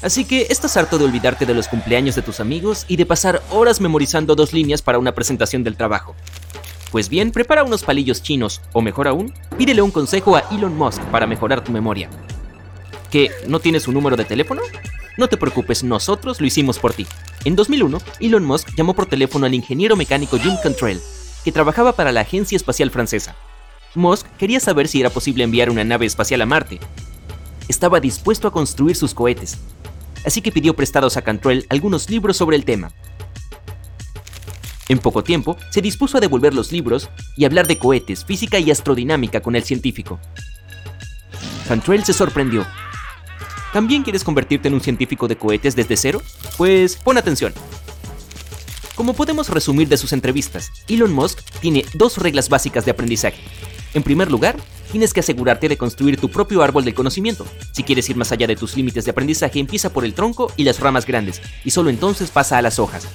Así que estás harto de olvidarte de los cumpleaños de tus amigos y de pasar horas memorizando dos líneas para una presentación del trabajo. Pues bien, prepara unos palillos chinos, o mejor aún, pídele un consejo a Elon Musk para mejorar tu memoria. ¿Que no tienes un número de teléfono? No te preocupes, nosotros lo hicimos por ti. En 2001, Elon Musk llamó por teléfono al ingeniero mecánico Jim Cantrell, que trabajaba para la Agencia Espacial Francesa. Musk quería saber si era posible enviar una nave espacial a Marte. Estaba dispuesto a construir sus cohetes, así que pidió prestados a Cantrell algunos libros sobre el tema. En poco tiempo, se dispuso a devolver los libros y hablar de cohetes, física y astrodinámica con el científico. Cantrell se sorprendió. ¿También quieres convertirte en un científico de cohetes desde cero? Pues pon atención. Como podemos resumir de sus entrevistas, Elon Musk tiene dos reglas básicas de aprendizaje. En primer lugar, tienes que asegurarte de construir tu propio árbol del conocimiento. Si quieres ir más allá de tus límites de aprendizaje, empieza por el tronco y las ramas grandes, y solo entonces pasa a las hojas.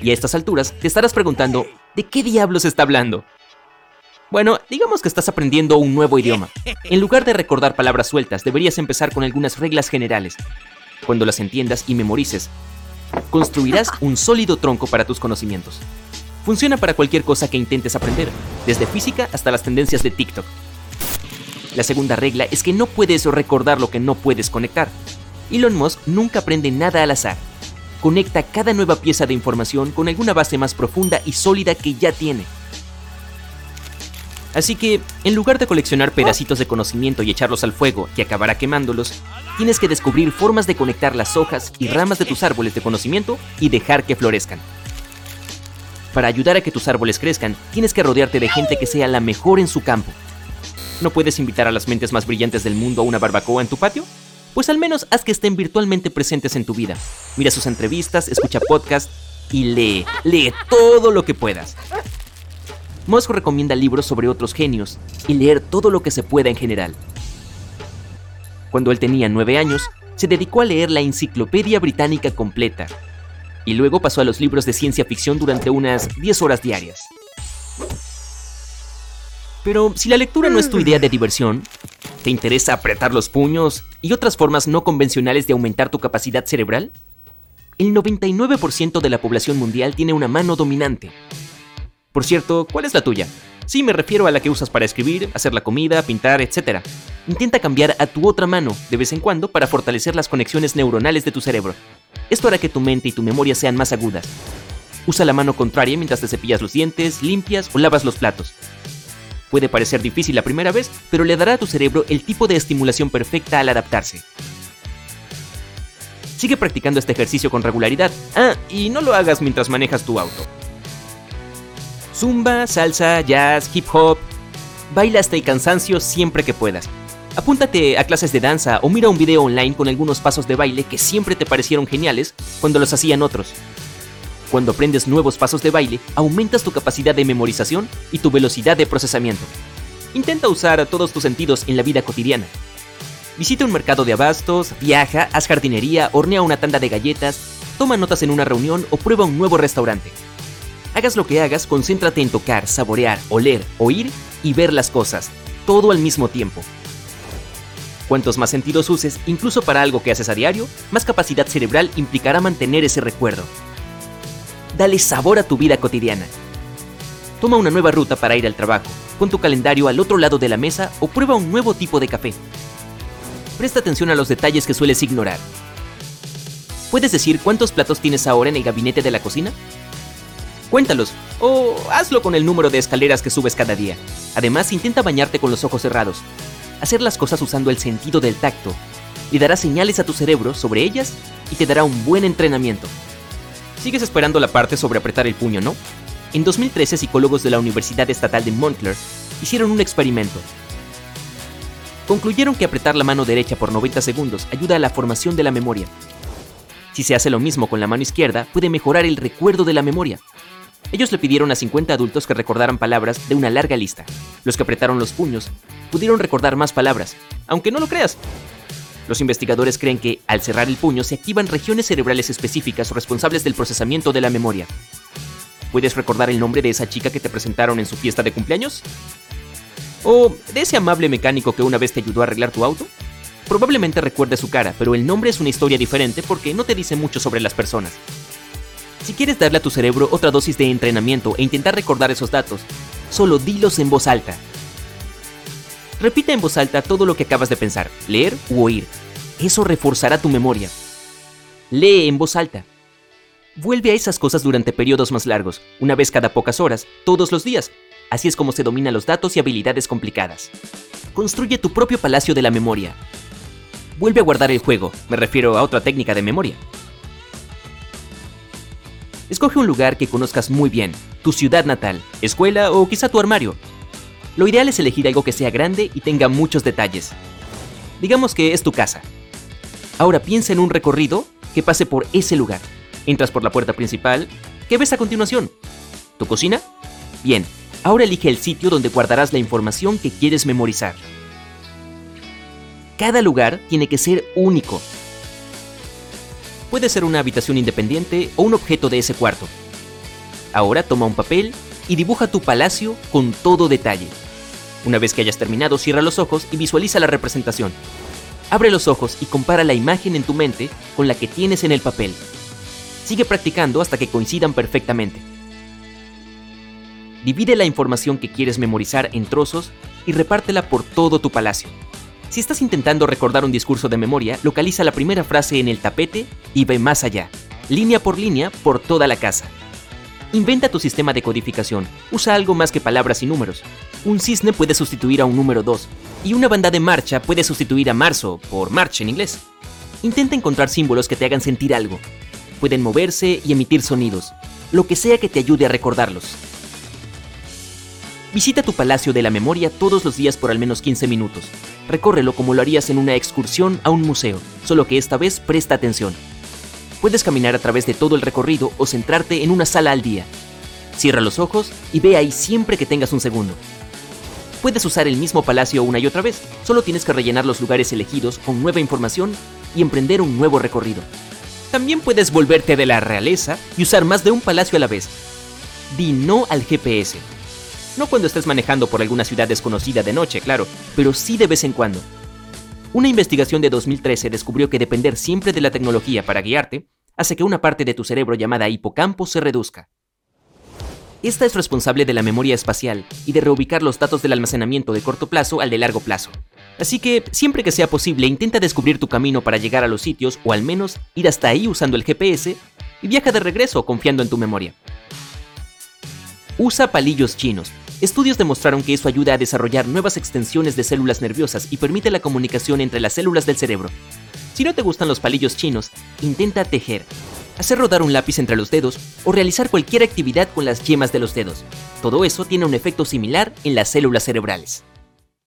Y a estas alturas te estarás preguntando, ¿de qué diablos está hablando? Bueno, digamos que estás aprendiendo un nuevo idioma. En lugar de recordar palabras sueltas, deberías empezar con algunas reglas generales. Cuando las entiendas y memorices, construirás un sólido tronco para tus conocimientos. Funciona para cualquier cosa que intentes aprender, desde física hasta las tendencias de TikTok. La segunda regla es que no puedes recordar lo que no puedes conectar. Elon Musk nunca aprende nada al azar. Conecta cada nueva pieza de información con alguna base más profunda y sólida que ya tiene. Así que, en lugar de coleccionar pedacitos de conocimiento y echarlos al fuego, que acabará quemándolos, tienes que descubrir formas de conectar las hojas y ramas de tus árboles de conocimiento y dejar que florezcan. Para ayudar a que tus árboles crezcan, tienes que rodearte de gente que sea la mejor en su campo. ¿No puedes invitar a las mentes más brillantes del mundo a una barbacoa en tu patio? Pues al menos haz que estén virtualmente presentes en tu vida. Mira sus entrevistas, escucha podcasts y lee, lee todo lo que puedas. Musk recomienda libros sobre otros genios y leer todo lo que se pueda en general. Cuando él tenía nueve años, se dedicó a leer la Enciclopedia Británica completa y luego pasó a los libros de ciencia ficción durante unas 10 horas diarias. Pero si la lectura no es tu idea de diversión, ¿te interesa apretar los puños y otras formas no convencionales de aumentar tu capacidad cerebral? El 99% de la población mundial tiene una mano dominante. Por cierto, ¿cuál es la tuya? Sí, me refiero a la que usas para escribir, hacer la comida, pintar, etc. Intenta cambiar a tu otra mano de vez en cuando para fortalecer las conexiones neuronales de tu cerebro. Esto hará que tu mente y tu memoria sean más agudas. Usa la mano contraria mientras te cepillas los dientes, limpias o lavas los platos. Puede parecer difícil la primera vez, pero le dará a tu cerebro el tipo de estimulación perfecta al adaptarse. Sigue practicando este ejercicio con regularidad. Ah, y no lo hagas mientras manejas tu auto. Zumba, salsa, jazz, hip hop. Baila hasta el cansancio siempre que puedas. Apúntate a clases de danza o mira un video online con algunos pasos de baile que siempre te parecieron geniales cuando los hacían otros. Cuando aprendes nuevos pasos de baile, aumentas tu capacidad de memorización y tu velocidad de procesamiento. Intenta usar todos tus sentidos en la vida cotidiana. Visita un mercado de abastos, viaja, haz jardinería, hornea una tanda de galletas, toma notas en una reunión o prueba un nuevo restaurante. Hagas lo que hagas, concéntrate en tocar, saborear, oler, oír y ver las cosas, todo al mismo tiempo. Cuantos más sentidos uses, incluso para algo que haces a diario, más capacidad cerebral implicará mantener ese recuerdo. Dale sabor a tu vida cotidiana. Toma una nueva ruta para ir al trabajo, pon tu calendario al otro lado de la mesa o prueba un nuevo tipo de café. Presta atención a los detalles que sueles ignorar. ¿Puedes decir cuántos platos tienes ahora en el gabinete de la cocina? Cuéntalos, o hazlo con el número de escaleras que subes cada día. Además, intenta bañarte con los ojos cerrados hacer las cosas usando el sentido del tacto. Le dará señales a tu cerebro sobre ellas y te dará un buen entrenamiento. Sigues esperando la parte sobre apretar el puño, ¿no? En 2013, psicólogos de la Universidad Estatal de Montclair hicieron un experimento. concluyeron que apretar la mano derecha por 90 segundos ayuda a la formación de la memoria. Si se hace lo mismo con la mano izquierda, puede mejorar el recuerdo de la memoria. Ellos le pidieron a 50 adultos que recordaran palabras de una larga lista. Los que apretaron los puños pudieron recordar más palabras, aunque no lo creas. Los investigadores creen que, al cerrar el puño, se activan regiones cerebrales específicas responsables del procesamiento de la memoria. ¿Puedes recordar el nombre de esa chica que te presentaron en su fiesta de cumpleaños? ¿O de ese amable mecánico que una vez te ayudó a arreglar tu auto? Probablemente recuerdes su cara, pero el nombre es una historia diferente porque no te dice mucho sobre las personas. Si quieres darle a tu cerebro otra dosis de entrenamiento e intentar recordar esos datos, solo dilos en voz alta. Repite en voz alta todo lo que acabas de pensar, leer u oír. Eso reforzará tu memoria. Lee en voz alta. Vuelve a esas cosas durante periodos más largos, una vez cada pocas horas, todos los días. Así es como se dominan los datos y habilidades complicadas. Construye tu propio palacio de la memoria. Vuelve a guardar el juego, me refiero a otra técnica de memoria. Escoge un lugar que conozcas muy bien, tu ciudad natal, escuela o quizá tu armario. Lo ideal es elegir algo que sea grande y tenga muchos detalles. Digamos que es tu casa. Ahora piensa en un recorrido que pase por ese lugar. Entras por la puerta principal. ¿Qué ves a continuación? ¿Tu cocina? Bien, ahora elige el sitio donde guardarás la información que quieres memorizar. Cada lugar tiene que ser único, Puede ser una habitación independiente o un objeto de ese cuarto. Ahora toma un papel y dibuja tu palacio con todo detalle. Una vez que hayas terminado, cierra los ojos y visualiza la representación. Abre los ojos y compara la imagen en tu mente con la que tienes en el papel. Sigue practicando hasta que coincidan perfectamente. Divide la información que quieres memorizar en trozos y repártela por todo tu palacio. Si estás intentando recordar un discurso de memoria, localiza la primera frase en el tapete y ve más allá, línea por línea, por toda la casa. Inventa tu sistema de codificación. Usa algo más que palabras y números. Un cisne puede sustituir a un número 2, y una banda de marcha puede sustituir a marzo, por march en inglés. Intenta encontrar símbolos que te hagan sentir algo. Pueden moverse y emitir sonidos, lo que sea que te ayude a recordarlos. Visita tu Palacio de la Memoria todos los días por al menos 15 minutos. Recórrelo como lo harías en una excursión a un museo, solo que esta vez presta atención. Puedes caminar a través de todo el recorrido o centrarte en una sala al día. Cierra los ojos y ve ahí siempre que tengas un segundo. Puedes usar el mismo palacio una y otra vez, solo tienes que rellenar los lugares elegidos con nueva información y emprender un nuevo recorrido. También puedes volverte de la realeza y usar más de un palacio a la vez. Di no al GPS no cuando estés manejando por alguna ciudad desconocida de noche, claro, pero sí de vez en cuando. Una investigación de 2013 descubrió que depender siempre de la tecnología para guiarte hace que una parte de tu cerebro llamada hipocampo se reduzca. Esta es responsable de la memoria espacial y de reubicar los datos del almacenamiento de corto plazo al de largo plazo. Así que, siempre que sea posible, intenta descubrir tu camino para llegar a los sitios o al menos ir hasta ahí usando el GPS y viaja de regreso confiando en tu memoria. Usa palillos chinos, Estudios demostraron que eso ayuda a desarrollar nuevas extensiones de células nerviosas y permite la comunicación entre las células del cerebro. Si no te gustan los palillos chinos, intenta tejer, hacer rodar un lápiz entre los dedos o realizar cualquier actividad con las yemas de los dedos. Todo eso tiene un efecto similar en las células cerebrales.